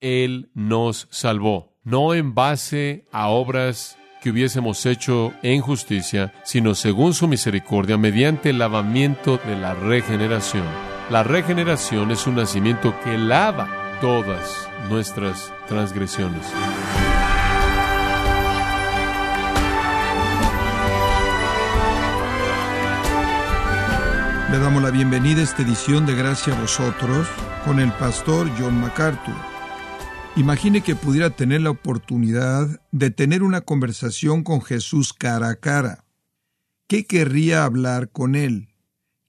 Él nos salvó, no en base a obras que hubiésemos hecho en justicia, sino según su misericordia, mediante el lavamiento de la regeneración. La regeneración es un nacimiento que lava todas nuestras transgresiones. Le damos la bienvenida a esta edición de Gracia a vosotros con el pastor John MacArthur. Imagine que pudiera tener la oportunidad de tener una conversación con Jesús cara a cara. ¿Qué querría hablar con él?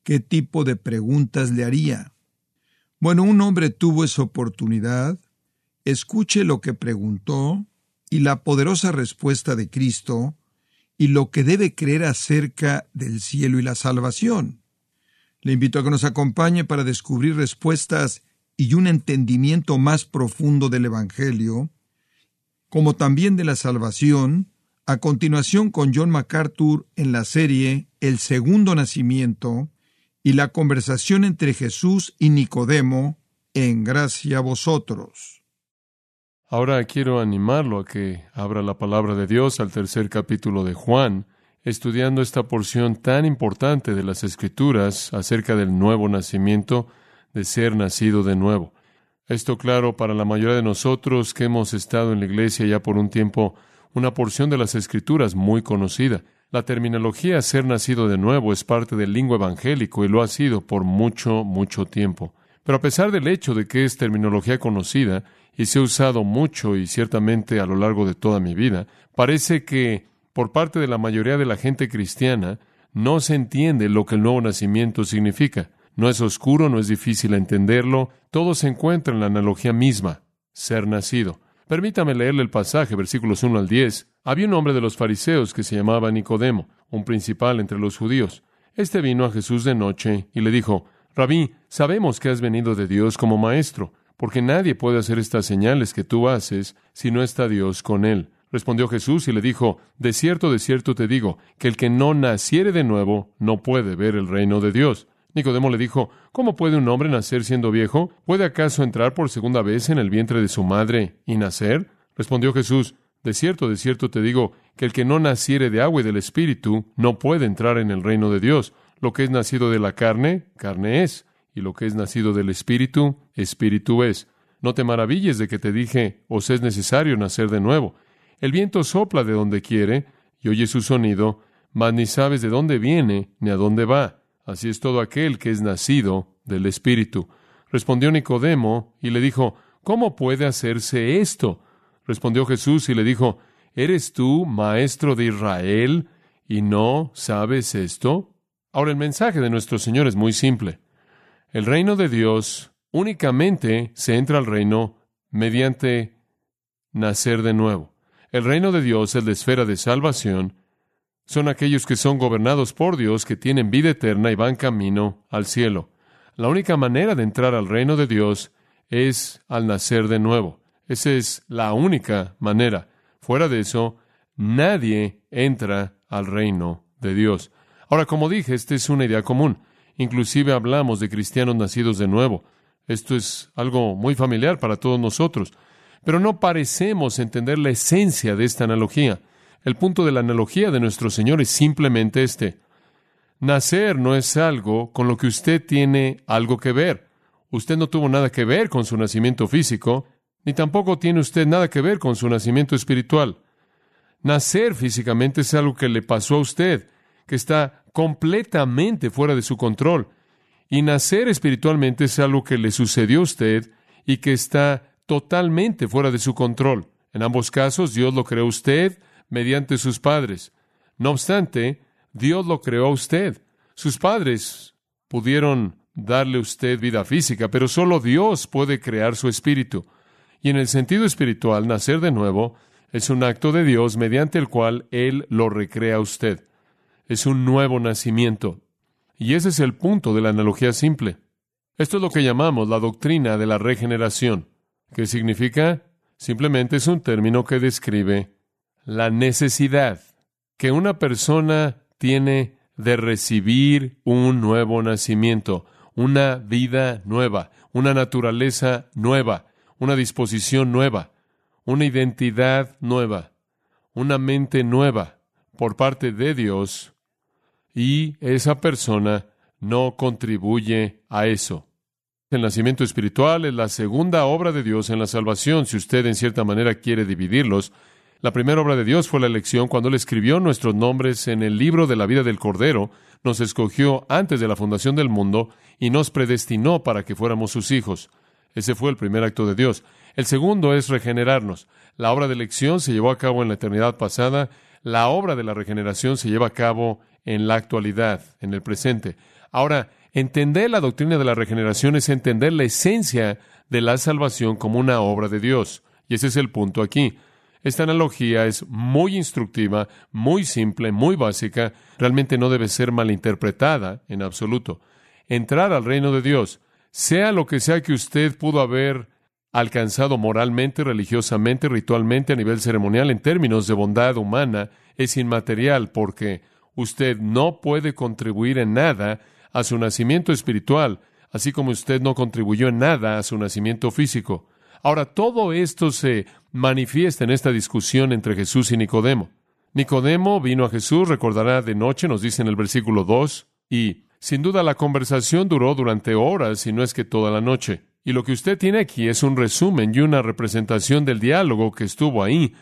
¿Qué tipo de preguntas le haría? Bueno, un hombre tuvo esa oportunidad. Escuche lo que preguntó y la poderosa respuesta de Cristo y lo que debe creer acerca del cielo y la salvación. Le invito a que nos acompañe para descubrir respuestas y un entendimiento más profundo del Evangelio, como también de la salvación, a continuación con John MacArthur en la serie El segundo nacimiento y la conversación entre Jesús y Nicodemo en gracia a vosotros. Ahora quiero animarlo a que abra la palabra de Dios al tercer capítulo de Juan, estudiando esta porción tan importante de las Escrituras acerca del nuevo nacimiento, de ser nacido de nuevo. Esto claro para la mayoría de nosotros que hemos estado en la iglesia ya por un tiempo, una porción de las Escrituras muy conocida. La terminología ser nacido de nuevo es parte del lingua evangélico y lo ha sido por mucho, mucho tiempo. Pero a pesar del hecho de que es terminología conocida y se ha usado mucho y ciertamente a lo largo de toda mi vida, parece que por parte de la mayoría de la gente cristiana, no se entiende lo que el nuevo nacimiento significa. No es oscuro, no es difícil entenderlo, todo se encuentra en la analogía misma, ser nacido. Permítame leerle el pasaje, versículos 1 al 10. Había un hombre de los fariseos que se llamaba Nicodemo, un principal entre los judíos. Este vino a Jesús de noche y le dijo, Rabí, sabemos que has venido de Dios como maestro, porque nadie puede hacer estas señales que tú haces si no está Dios con él. Respondió Jesús y le dijo, De cierto, de cierto te digo, que el que no naciere de nuevo no puede ver el reino de Dios. Nicodemo le dijo, ¿Cómo puede un hombre nacer siendo viejo? ¿Puede acaso entrar por segunda vez en el vientre de su madre y nacer? Respondió Jesús, De cierto, de cierto te digo, que el que no naciere de agua y del Espíritu no puede entrar en el reino de Dios. Lo que es nacido de la carne, carne es, y lo que es nacido del Espíritu, Espíritu es. No te maravilles de que te dije, os es necesario nacer de nuevo. El viento sopla de donde quiere y oye su sonido, mas ni sabes de dónde viene ni a dónde va. Así es todo aquel que es nacido del Espíritu. Respondió Nicodemo y le dijo, ¿Cómo puede hacerse esto? Respondió Jesús y le dijo, ¿Eres tú maestro de Israel y no sabes esto? Ahora el mensaje de nuestro Señor es muy simple. El reino de Dios únicamente se entra al reino mediante nacer de nuevo. El reino de Dios es la esfera de salvación. Son aquellos que son gobernados por Dios, que tienen vida eterna y van camino al cielo. La única manera de entrar al reino de Dios es al nacer de nuevo. Esa es la única manera. Fuera de eso, nadie entra al reino de Dios. Ahora, como dije, esta es una idea común. Inclusive hablamos de cristianos nacidos de nuevo. Esto es algo muy familiar para todos nosotros. Pero no parecemos entender la esencia de esta analogía. El punto de la analogía de nuestro Señor es simplemente este. Nacer no es algo con lo que usted tiene algo que ver. Usted no tuvo nada que ver con su nacimiento físico, ni tampoco tiene usted nada que ver con su nacimiento espiritual. Nacer físicamente es algo que le pasó a usted, que está completamente fuera de su control. Y nacer espiritualmente es algo que le sucedió a usted y que está totalmente fuera de su control. En ambos casos, Dios lo creó usted mediante sus padres. No obstante, Dios lo creó a usted. Sus padres pudieron darle a usted vida física, pero solo Dios puede crear su espíritu. Y en el sentido espiritual, nacer de nuevo es un acto de Dios mediante el cual Él lo recrea a usted. Es un nuevo nacimiento. Y ese es el punto de la analogía simple. Esto es lo que llamamos la doctrina de la regeneración. ¿Qué significa? Simplemente es un término que describe la necesidad que una persona tiene de recibir un nuevo nacimiento, una vida nueva, una naturaleza nueva, una disposición nueva, una identidad nueva, una mente nueva por parte de Dios y esa persona no contribuye a eso. El nacimiento espiritual es la segunda obra de Dios en la salvación, si usted en cierta manera quiere dividirlos. La primera obra de Dios fue la elección cuando Él escribió nuestros nombres en el libro de la vida del Cordero, nos escogió antes de la fundación del mundo y nos predestinó para que fuéramos sus hijos. Ese fue el primer acto de Dios. El segundo es regenerarnos. La obra de elección se llevó a cabo en la eternidad pasada, la obra de la regeneración se lleva a cabo en la actualidad, en el presente. Ahora, Entender la doctrina de la regeneración es entender la esencia de la salvación como una obra de Dios. Y ese es el punto aquí. Esta analogía es muy instructiva, muy simple, muy básica, realmente no debe ser malinterpretada en absoluto. Entrar al reino de Dios, sea lo que sea que usted pudo haber alcanzado moralmente, religiosamente, ritualmente, a nivel ceremonial, en términos de bondad humana, es inmaterial porque usted no puede contribuir en nada a su nacimiento espiritual, así como usted no contribuyó en nada a su nacimiento físico. Ahora, todo esto se manifiesta en esta discusión entre Jesús y Nicodemo. Nicodemo vino a Jesús, recordará de noche, nos dice en el versículo 2, y sin duda la conversación duró durante horas, y no es que toda la noche. Y lo que usted tiene aquí es un resumen y una representación del diálogo que estuvo ahí,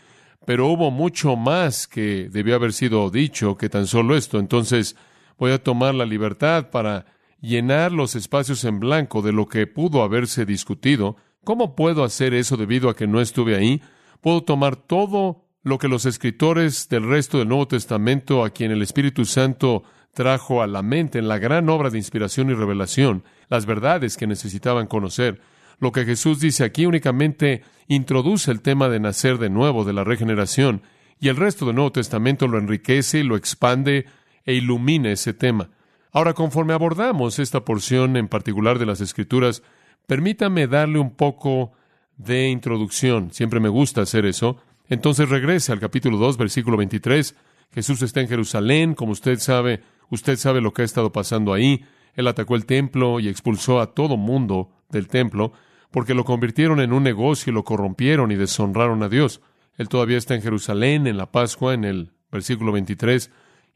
pero hubo mucho más que debió haber sido dicho que tan solo esto. Entonces, Voy a tomar la libertad para llenar los espacios en blanco de lo que pudo haberse discutido. ¿Cómo puedo hacer eso debido a que no estuve ahí? Puedo tomar todo lo que los escritores del resto del Nuevo Testamento, a quien el Espíritu Santo trajo a la mente en la gran obra de inspiración y revelación, las verdades que necesitaban conocer. Lo que Jesús dice aquí únicamente introduce el tema de nacer de nuevo, de la regeneración, y el resto del Nuevo Testamento lo enriquece lo expande e ilumine ese tema. Ahora, conforme abordamos esta porción en particular de las Escrituras, permítame darle un poco de introducción. Siempre me gusta hacer eso. Entonces regrese al capítulo 2, versículo 23. Jesús está en Jerusalén, como usted sabe, usted sabe lo que ha estado pasando ahí. Él atacó el templo y expulsó a todo mundo del templo, porque lo convirtieron en un negocio y lo corrompieron y deshonraron a Dios. Él todavía está en Jerusalén en la Pascua, en el versículo 23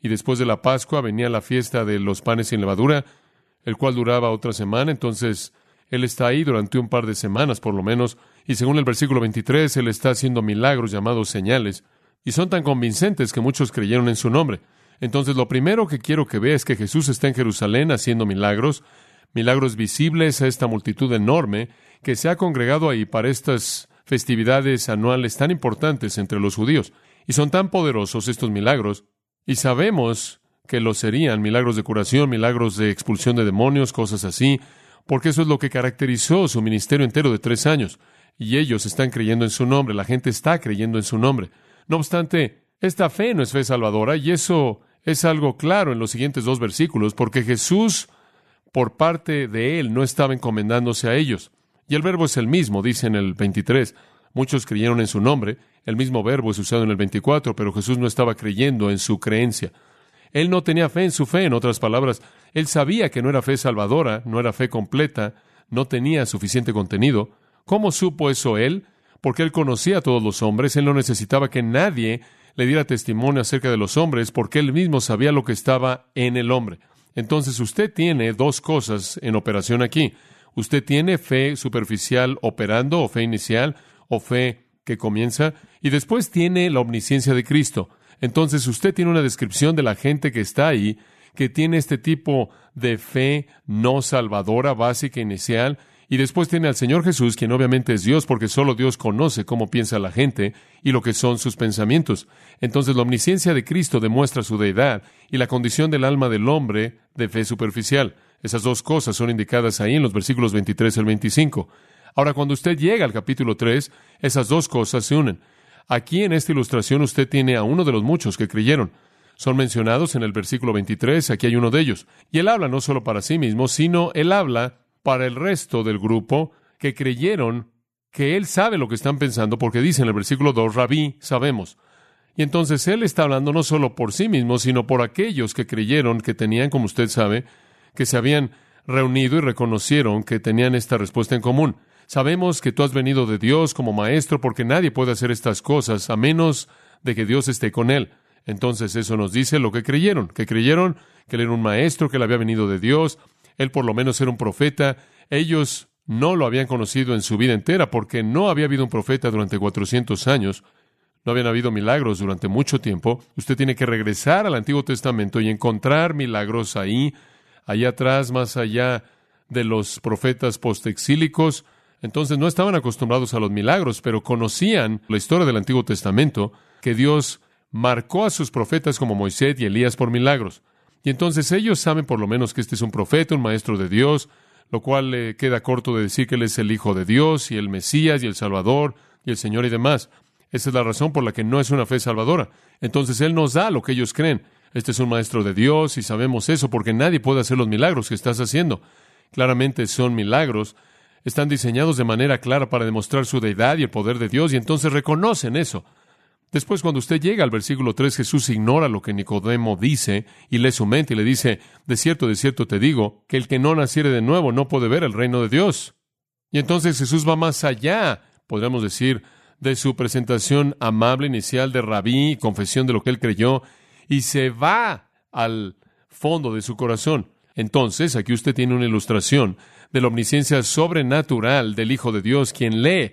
y después de la Pascua venía la fiesta de los panes sin levadura, el cual duraba otra semana, entonces Él está ahí durante un par de semanas por lo menos, y según el versículo 23, Él está haciendo milagros llamados señales, y son tan convincentes que muchos creyeron en su nombre. Entonces lo primero que quiero que vea es que Jesús está en Jerusalén haciendo milagros, milagros visibles a esta multitud enorme que se ha congregado ahí para estas festividades anuales tan importantes entre los judíos. Y son tan poderosos estos milagros y sabemos que lo serían, milagros de curación, milagros de expulsión de demonios, cosas así, porque eso es lo que caracterizó su ministerio entero de tres años. Y ellos están creyendo en su nombre, la gente está creyendo en su nombre. No obstante, esta fe no es fe salvadora, y eso es algo claro en los siguientes dos versículos, porque Jesús, por parte de él, no estaba encomendándose a ellos. Y el verbo es el mismo, dice en el 23. Muchos creyeron en su nombre. El mismo verbo es usado en el 24, pero Jesús no estaba creyendo en su creencia. Él no tenía fe en su fe, en otras palabras. Él sabía que no era fe salvadora, no era fe completa, no tenía suficiente contenido. ¿Cómo supo eso él? Porque él conocía a todos los hombres, él no necesitaba que nadie le diera testimonio acerca de los hombres, porque él mismo sabía lo que estaba en el hombre. Entonces usted tiene dos cosas en operación aquí. Usted tiene fe superficial operando o fe inicial, o fe que comienza, y después tiene la omnisciencia de Cristo. Entonces usted tiene una descripción de la gente que está ahí, que tiene este tipo de fe no salvadora, básica, inicial, y después tiene al Señor Jesús, quien obviamente es Dios, porque solo Dios conoce cómo piensa la gente y lo que son sus pensamientos. Entonces la omnisciencia de Cristo demuestra su deidad y la condición del alma del hombre de fe superficial. Esas dos cosas son indicadas ahí en los versículos 23 al 25. Ahora, cuando usted llega al capítulo 3, esas dos cosas se unen. Aquí en esta ilustración usted tiene a uno de los muchos que creyeron. Son mencionados en el versículo 23, aquí hay uno de ellos. Y él habla no solo para sí mismo, sino él habla para el resto del grupo que creyeron que él sabe lo que están pensando, porque dice en el versículo 2, Rabí, sabemos. Y entonces él está hablando no solo por sí mismo, sino por aquellos que creyeron que tenían, como usted sabe, que se habían reunido y reconocieron que tenían esta respuesta en común. Sabemos que tú has venido de Dios como maestro porque nadie puede hacer estas cosas a menos de que Dios esté con él. Entonces eso nos dice lo que creyeron, que creyeron que él era un maestro, que él había venido de Dios, él por lo menos era un profeta. Ellos no lo habían conocido en su vida entera porque no había habido un profeta durante 400 años. No habían habido milagros durante mucho tiempo. Usted tiene que regresar al Antiguo Testamento y encontrar milagros ahí, allá atrás, más allá de los profetas postexílicos. Entonces no estaban acostumbrados a los milagros, pero conocían la historia del Antiguo Testamento, que Dios marcó a sus profetas como Moisés y Elías por milagros. Y entonces ellos saben por lo menos que este es un profeta, un maestro de Dios, lo cual le queda corto de decir que él es el Hijo de Dios y el Mesías y el Salvador y el Señor y demás. Esa es la razón por la que no es una fe salvadora. Entonces Él nos da lo que ellos creen. Este es un maestro de Dios y sabemos eso porque nadie puede hacer los milagros que estás haciendo. Claramente son milagros. Están diseñados de manera clara para demostrar su deidad y el poder de Dios y entonces reconocen eso. Después, cuando usted llega al versículo 3, Jesús ignora lo que Nicodemo dice y lee su mente y le dice, de cierto, de cierto te digo, que el que no naciere de nuevo no puede ver el reino de Dios. Y entonces Jesús va más allá, podríamos decir, de su presentación amable inicial de rabí y confesión de lo que él creyó, y se va al fondo de su corazón. Entonces, aquí usted tiene una ilustración de la omnisciencia sobrenatural del Hijo de Dios, quien lee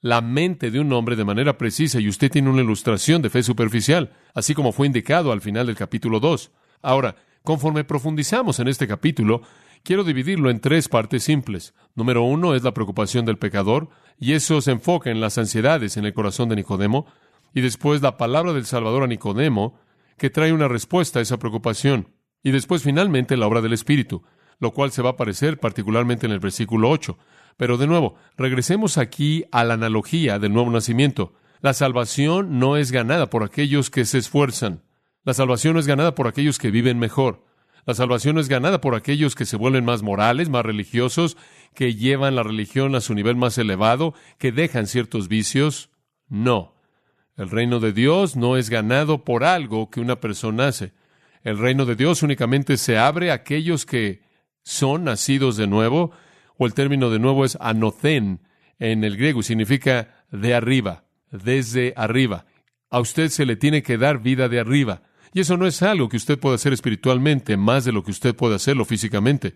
la mente de un hombre de manera precisa, y usted tiene una ilustración de fe superficial, así como fue indicado al final del capítulo 2. Ahora, conforme profundizamos en este capítulo, quiero dividirlo en tres partes simples. Número uno es la preocupación del pecador, y eso se enfoca en las ansiedades en el corazón de Nicodemo, y después la palabra del Salvador a Nicodemo, que trae una respuesta a esa preocupación, y después finalmente la obra del Espíritu, lo cual se va a aparecer particularmente en el versículo 8. Pero de nuevo, regresemos aquí a la analogía del nuevo nacimiento. La salvación no es ganada por aquellos que se esfuerzan. La salvación no es ganada por aquellos que viven mejor. La salvación no es ganada por aquellos que se vuelven más morales, más religiosos, que llevan la religión a su nivel más elevado, que dejan ciertos vicios. No. El reino de Dios no es ganado por algo que una persona hace. El reino de Dios únicamente se abre a aquellos que son nacidos de nuevo, o el término de nuevo es anocen en el griego, significa de arriba, desde arriba. A usted se le tiene que dar vida de arriba. Y eso no es algo que usted pueda hacer espiritualmente más de lo que usted puede hacerlo físicamente.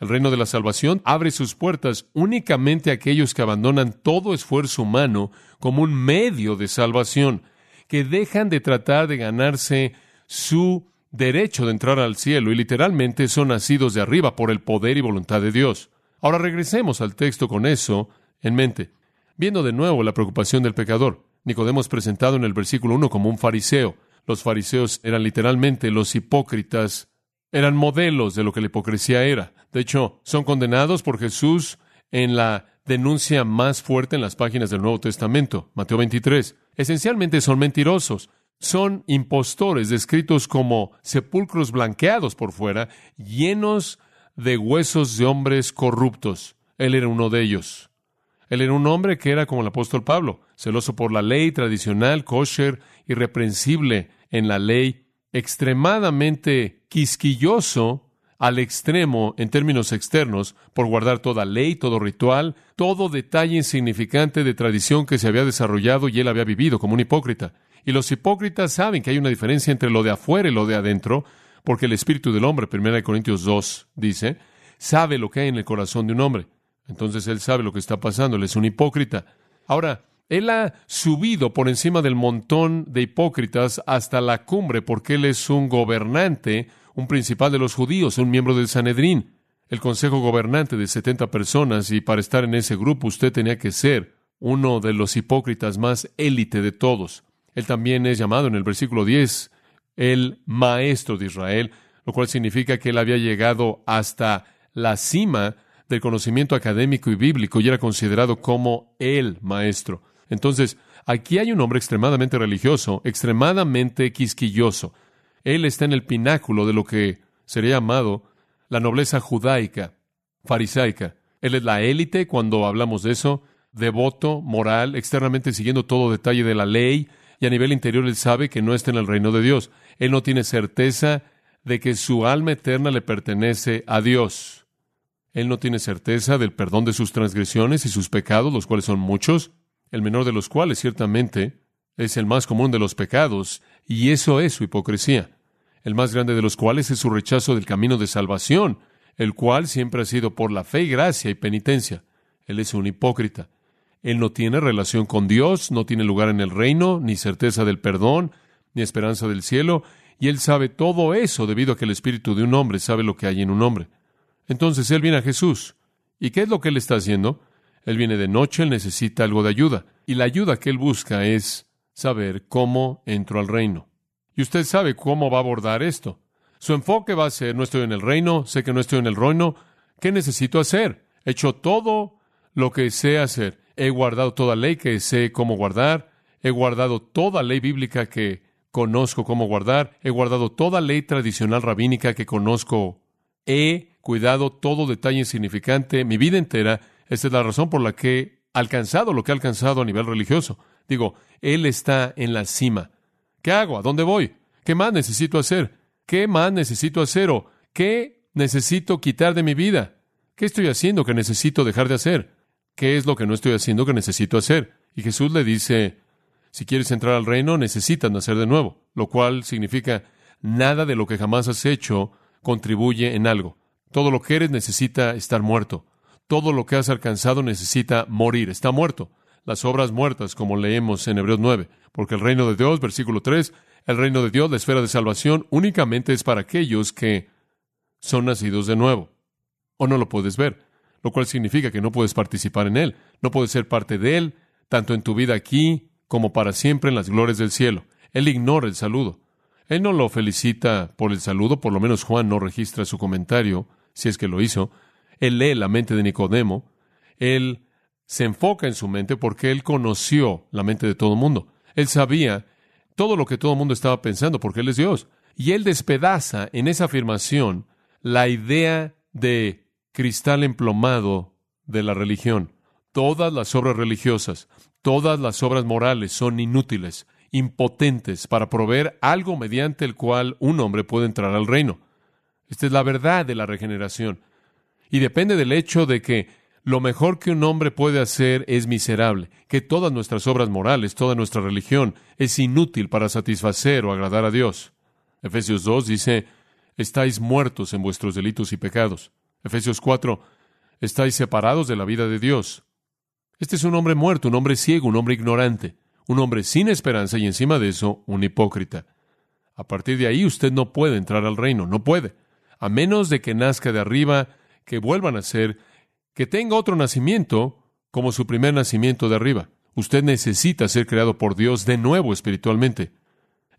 El reino de la salvación abre sus puertas únicamente a aquellos que abandonan todo esfuerzo humano como un medio de salvación, que dejan de tratar de ganarse su derecho de entrar al cielo y literalmente son nacidos de arriba por el poder y voluntad de Dios. Ahora regresemos al texto con eso en mente. Viendo de nuevo la preocupación del pecador, Nicodemo es presentado en el versículo 1 como un fariseo. Los fariseos eran literalmente los hipócritas, eran modelos de lo que la hipocresía era. De hecho, son condenados por Jesús en la denuncia más fuerte en las páginas del Nuevo Testamento, Mateo 23. Esencialmente son mentirosos, son impostores descritos como sepulcros blanqueados por fuera, llenos de huesos de hombres corruptos. Él era uno de ellos. Él era un hombre que era como el apóstol Pablo, celoso por la ley tradicional, kosher, irreprensible en la ley, extremadamente quisquilloso al extremo en términos externos por guardar toda ley, todo ritual, todo detalle insignificante de tradición que se había desarrollado y él había vivido como un hipócrita. Y los hipócritas saben que hay una diferencia entre lo de afuera y lo de adentro, porque el espíritu del hombre, 1 Corintios 2 dice, sabe lo que hay en el corazón de un hombre. Entonces él sabe lo que está pasando, él es un hipócrita. Ahora, él ha subido por encima del montón de hipócritas hasta la cumbre porque él es un gobernante, un principal de los judíos, un miembro del Sanedrín, el consejo gobernante de 70 personas y para estar en ese grupo usted tenía que ser uno de los hipócritas más élite de todos. Él también es llamado en el versículo 10 el maestro de Israel, lo cual significa que él había llegado hasta la cima del conocimiento académico y bíblico y era considerado como el maestro. Entonces, aquí hay un hombre extremadamente religioso, extremadamente quisquilloso. Él está en el pináculo de lo que sería llamado la nobleza judaica, farisaica. Él es la élite cuando hablamos de eso, devoto, moral, externamente siguiendo todo detalle de la ley, y a nivel interior él sabe que no está en el reino de Dios. Él no tiene certeza de que su alma eterna le pertenece a Dios. Él no tiene certeza del perdón de sus transgresiones y sus pecados, los cuales son muchos, el menor de los cuales ciertamente es el más común de los pecados, y eso es su hipocresía, el más grande de los cuales es su rechazo del camino de salvación, el cual siempre ha sido por la fe y gracia y penitencia. Él es un hipócrita. Él no tiene relación con Dios, no tiene lugar en el reino, ni certeza del perdón, ni esperanza del cielo, y él sabe todo eso debido a que el espíritu de un hombre sabe lo que hay en un hombre. Entonces él viene a Jesús. ¿Y qué es lo que él está haciendo? Él viene de noche, él necesita algo de ayuda. Y la ayuda que él busca es saber cómo entro al reino. Y usted sabe cómo va a abordar esto. Su enfoque va a ser, no estoy en el reino, sé que no estoy en el reino, ¿qué necesito hacer? He hecho todo lo que sé hacer. He guardado toda ley que sé cómo guardar. He guardado toda ley bíblica que conozco cómo guardar. He guardado toda ley tradicional rabínica que conozco. He cuidado todo detalle insignificante mi vida entera. Esta es la razón por la que he alcanzado lo que he alcanzado a nivel religioso. Digo, Él está en la cima. ¿Qué hago? ¿A dónde voy? ¿Qué más necesito hacer? ¿Qué más necesito hacer o qué necesito quitar de mi vida? ¿Qué estoy haciendo que necesito dejar de hacer? ¿Qué es lo que no estoy haciendo que necesito hacer? Y Jesús le dice, si quieres entrar al reino, necesitas nacer de nuevo, lo cual significa nada de lo que jamás has hecho contribuye en algo. Todo lo que eres necesita estar muerto. Todo lo que has alcanzado necesita morir, está muerto. Las obras muertas, como leemos en Hebreos 9, porque el reino de Dios, versículo 3, el reino de Dios, la esfera de salvación, únicamente es para aquellos que son nacidos de nuevo. O no lo puedes ver, lo cual significa que no puedes participar en él, no puedes ser parte de él, tanto en tu vida aquí como para siempre en las glorias del cielo. Él ignora el saludo. Él no lo felicita por el saludo, por lo menos Juan no registra su comentario, si es que lo hizo. Él lee la mente de Nicodemo. Él se enfoca en su mente porque él conoció la mente de todo el mundo. Él sabía todo lo que todo el mundo estaba pensando porque él es Dios. Y él despedaza en esa afirmación la idea de cristal emplomado de la religión. Todas las obras religiosas, Todas las obras morales son inútiles, impotentes para proveer algo mediante el cual un hombre puede entrar al reino. Esta es la verdad de la regeneración. Y depende del hecho de que lo mejor que un hombre puede hacer es miserable, que todas nuestras obras morales, toda nuestra religión es inútil para satisfacer o agradar a Dios. Efesios 2 dice, estáis muertos en vuestros delitos y pecados. Efesios 4, estáis separados de la vida de Dios. Este es un hombre muerto, un hombre ciego, un hombre ignorante, un hombre sin esperanza y encima de eso un hipócrita. A partir de ahí usted no puede entrar al reino, no puede, a menos de que nazca de arriba, que vuelva a nacer, que tenga otro nacimiento como su primer nacimiento de arriba. Usted necesita ser creado por Dios de nuevo espiritualmente.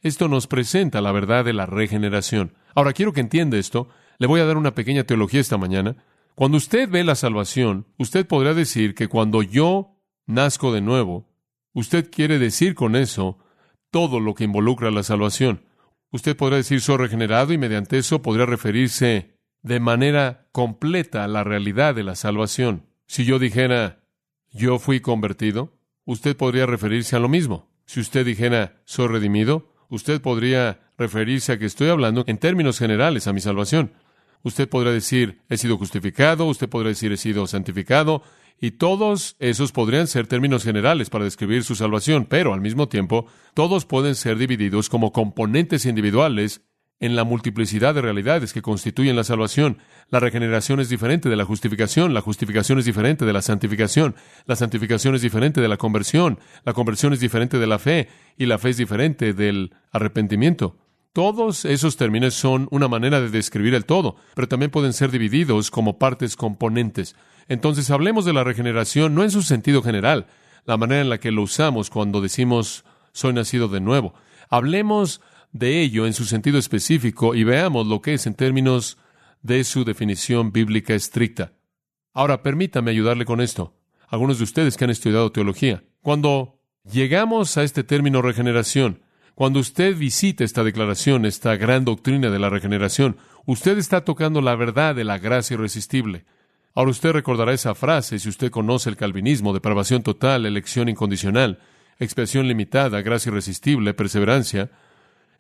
Esto nos presenta la verdad de la regeneración. Ahora quiero que entienda esto. Le voy a dar una pequeña teología esta mañana. Cuando usted ve la salvación, usted podrá decir que cuando yo nazco de nuevo, usted quiere decir con eso todo lo que involucra la salvación. Usted podrá decir soy regenerado y mediante eso podría referirse de manera completa a la realidad de la salvación. Si yo dijera yo fui convertido, usted podría referirse a lo mismo. Si usted dijera soy redimido, usted podría referirse a que estoy hablando en términos generales a mi salvación. Usted podrá decir, he sido justificado, usted podrá decir, he sido santificado, y todos esos podrían ser términos generales para describir su salvación, pero al mismo tiempo, todos pueden ser divididos como componentes individuales en la multiplicidad de realidades que constituyen la salvación. La regeneración es diferente de la justificación, la justificación es diferente de la santificación, la santificación es diferente de la conversión, la conversión es diferente de la fe, y la fe es diferente del arrepentimiento. Todos esos términos son una manera de describir el todo, pero también pueden ser divididos como partes componentes. Entonces hablemos de la regeneración no en su sentido general, la manera en la que lo usamos cuando decimos soy nacido de nuevo. Hablemos de ello en su sentido específico y veamos lo que es en términos de su definición bíblica estricta. Ahora, permítame ayudarle con esto. Algunos de ustedes que han estudiado teología, cuando llegamos a este término regeneración, cuando usted visita esta declaración, esta gran doctrina de la regeneración, usted está tocando la verdad de la gracia irresistible. Ahora usted recordará esa frase si usted conoce el calvinismo, depravación total, elección incondicional, expiación limitada, gracia irresistible, perseverancia.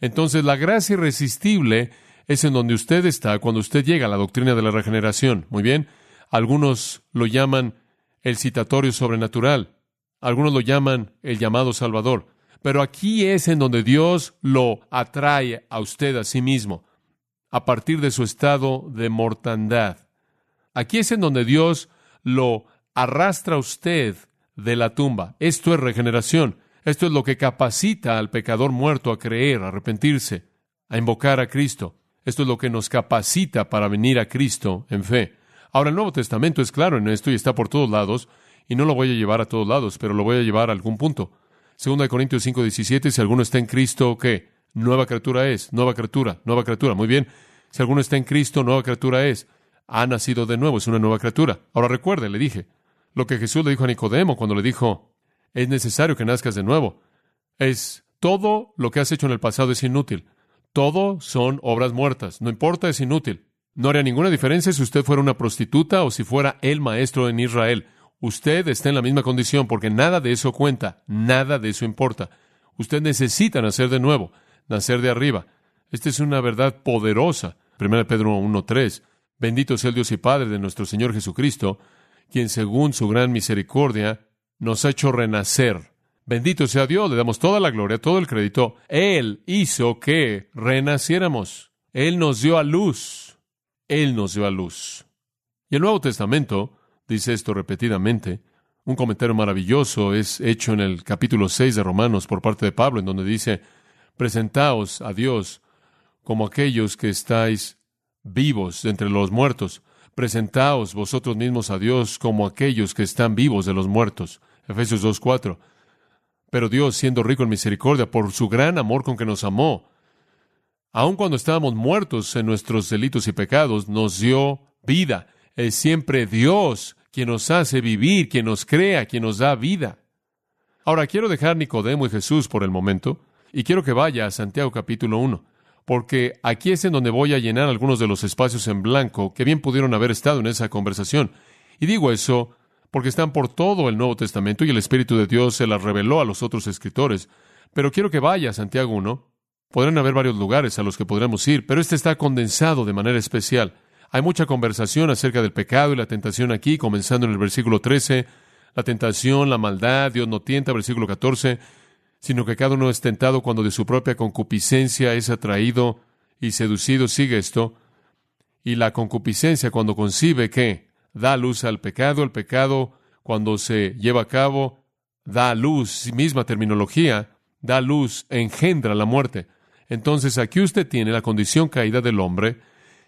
Entonces la gracia irresistible es en donde usted está cuando usted llega a la doctrina de la regeneración. Muy bien. Algunos lo llaman el citatorio sobrenatural. Algunos lo llaman el llamado Salvador. Pero aquí es en donde Dios lo atrae a usted a sí mismo, a partir de su estado de mortandad. Aquí es en donde Dios lo arrastra a usted de la tumba. Esto es regeneración. Esto es lo que capacita al pecador muerto a creer, a arrepentirse, a invocar a Cristo. Esto es lo que nos capacita para venir a Cristo en fe. Ahora, el Nuevo Testamento es claro en esto y está por todos lados, y no lo voy a llevar a todos lados, pero lo voy a llevar a algún punto. Segunda de Corintios 5, 17, si alguno está en Cristo, ¿qué? Nueva criatura es, nueva criatura, nueva criatura. Muy bien. Si alguno está en Cristo, nueva criatura es. Ha nacido de nuevo, es una nueva criatura. Ahora recuerde, le dije, lo que Jesús le dijo a Nicodemo cuando le dijo, es necesario que nazcas de nuevo. Es todo lo que has hecho en el pasado es inútil. Todo son obras muertas. No importa, es inútil. No haría ninguna diferencia si usted fuera una prostituta o si fuera el maestro en Israel. Usted está en la misma condición porque nada de eso cuenta, nada de eso importa. Usted necesita nacer de nuevo, nacer de arriba. Esta es una verdad poderosa. 1 Pedro 1.3. Bendito sea el Dios y Padre de nuestro Señor Jesucristo, quien según su gran misericordia nos ha hecho renacer. Bendito sea Dios, le damos toda la gloria, todo el crédito. Él hizo que renaciéramos. Él nos dio a luz. Él nos dio a luz. Y el Nuevo Testamento dice esto repetidamente. Un comentario maravilloso es hecho en el capítulo 6 de Romanos por parte de Pablo, en donde dice, presentaos a Dios como aquellos que estáis vivos entre los muertos. Presentaos vosotros mismos a Dios como aquellos que están vivos de los muertos. Efesios 2.4. Pero Dios, siendo rico en misericordia, por su gran amor con que nos amó, aun cuando estábamos muertos en nuestros delitos y pecados, nos dio vida. Es siempre Dios quien nos hace vivir, quien nos crea, quien nos da vida. Ahora quiero dejar Nicodemo y Jesús por el momento, y quiero que vaya a Santiago capítulo 1 porque aquí es en donde voy a llenar algunos de los espacios en blanco que bien pudieron haber estado en esa conversación. Y digo eso porque están por todo el Nuevo Testamento y el Espíritu de Dios se las reveló a los otros escritores. Pero quiero que vaya a Santiago 1. Podrán haber varios lugares a los que podremos ir, pero este está condensado de manera especial. Hay mucha conversación acerca del pecado y la tentación aquí, comenzando en el versículo 13, la tentación, la maldad, Dios no tienta, versículo 14, sino que cada uno es tentado cuando de su propia concupiscencia es atraído y seducido. Sigue esto. Y la concupiscencia cuando concibe que da luz al pecado, el pecado cuando se lleva a cabo da luz, misma terminología, da luz, engendra la muerte. Entonces aquí usted tiene la condición caída del hombre,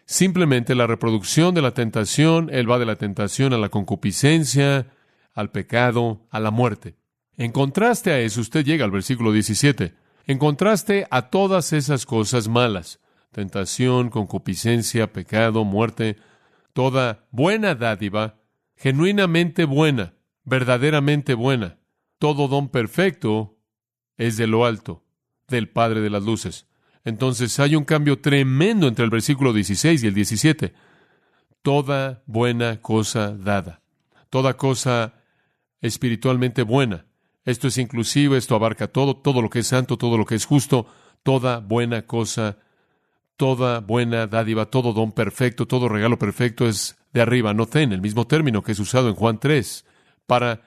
simplemente la reproducción de la tentación, él va de la tentación a la concupiscencia, al pecado, a la muerte. En contraste a eso, usted llega al versículo 17. En contraste a todas esas cosas malas, tentación, concupiscencia, pecado, muerte, toda buena dádiva, genuinamente buena, verdaderamente buena, todo don perfecto es de lo alto, del Padre de las Luces. Entonces hay un cambio tremendo entre el versículo 16 y el 17. Toda buena cosa dada, toda cosa espiritualmente buena, esto es inclusive, esto abarca todo, todo lo que es santo, todo lo que es justo, toda buena cosa, toda buena dádiva, todo don perfecto, todo regalo perfecto es de arriba, no ten, el mismo término que es usado en Juan 3 para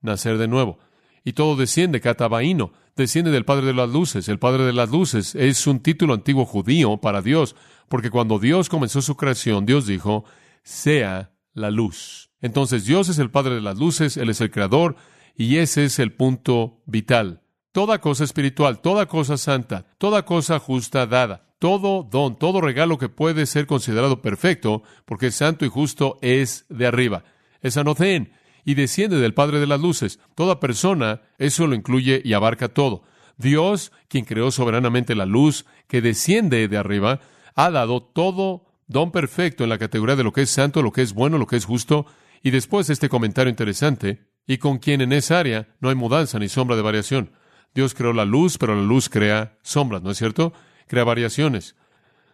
nacer de nuevo. Y todo desciende, catabaíno, desciende del Padre de las Luces. El Padre de las Luces es un título antiguo judío para Dios, porque cuando Dios comenzó su creación, Dios dijo, sea la luz. Entonces Dios es el Padre de las Luces, Él es el Creador, y ese es el punto vital. Toda cosa espiritual, toda cosa santa, toda cosa justa dada, todo don, todo regalo que puede ser considerado perfecto, porque es santo y justo, es de arriba. Es anocén y desciende del Padre de las Luces. Toda persona, eso lo incluye y abarca todo. Dios, quien creó soberanamente la luz, que desciende de arriba, ha dado todo don perfecto en la categoría de lo que es santo, lo que es bueno, lo que es justo. Y después este comentario interesante, y con quien en esa área no hay mudanza ni sombra de variación. Dios creó la luz, pero la luz crea sombras, ¿no es cierto? Crea variaciones.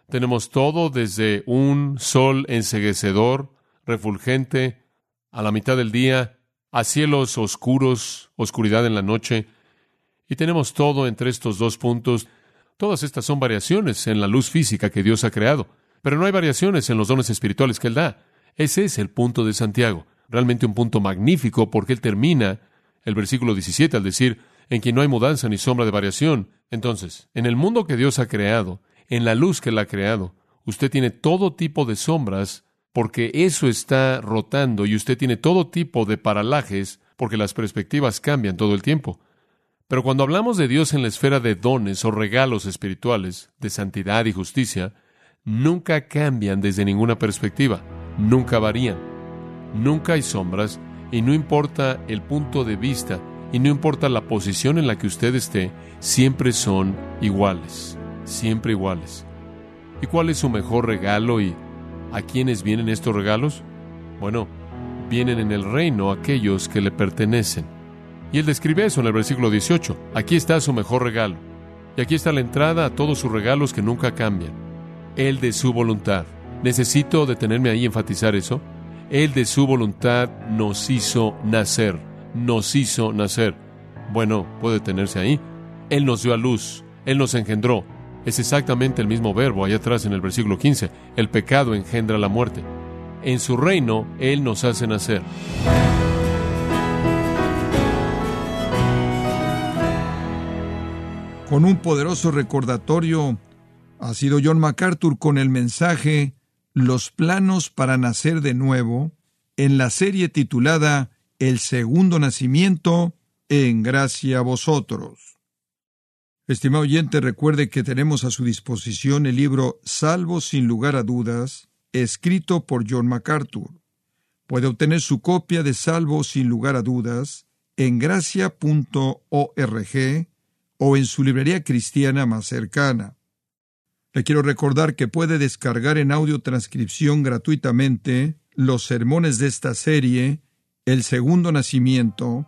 Tenemos todo desde un sol enseguecedor, refulgente, a la mitad del día, a cielos oscuros, oscuridad en la noche, y tenemos todo entre estos dos puntos. Todas estas son variaciones en la luz física que Dios ha creado, pero no hay variaciones en los dones espirituales que Él da. Ese es el punto de Santiago. Realmente un punto magnífico porque él termina el versículo 17 al decir, en quien no hay mudanza ni sombra de variación. Entonces, en el mundo que Dios ha creado, en la luz que Él ha creado, usted tiene todo tipo de sombras porque eso está rotando y usted tiene todo tipo de paralajes porque las perspectivas cambian todo el tiempo. Pero cuando hablamos de Dios en la esfera de dones o regalos espirituales, de santidad y justicia, nunca cambian desde ninguna perspectiva, nunca varían, nunca hay sombras y no importa el punto de vista y no importa la posición en la que usted esté, siempre son iguales, siempre iguales. ¿Y cuál es su mejor regalo y a quiénes vienen estos regalos? Bueno, vienen en el reino aquellos que le pertenecen. Y él describe eso en el versículo 18. Aquí está su mejor regalo. Y aquí está la entrada a todos sus regalos que nunca cambian. El de su voluntad. Necesito detenerme ahí y enfatizar eso. Él de su voluntad nos hizo nacer. Nos hizo nacer. Bueno, puede detenerse ahí. Él nos dio a luz. Él nos engendró. Es exactamente el mismo verbo allá atrás en el versículo 15. El pecado engendra la muerte. En su reino, Él nos hace nacer. Con un poderoso recordatorio, ha sido John MacArthur con el mensaje Los planos para nacer de nuevo, en la serie titulada El segundo nacimiento, en gracia a vosotros. Estimado oyente, recuerde que tenemos a su disposición el libro Salvo sin lugar a dudas, escrito por John MacArthur. Puede obtener su copia de Salvo sin lugar a dudas en gracia.org o en su librería cristiana más cercana. Le quiero recordar que puede descargar en audio transcripción gratuitamente los sermones de esta serie, El Segundo Nacimiento,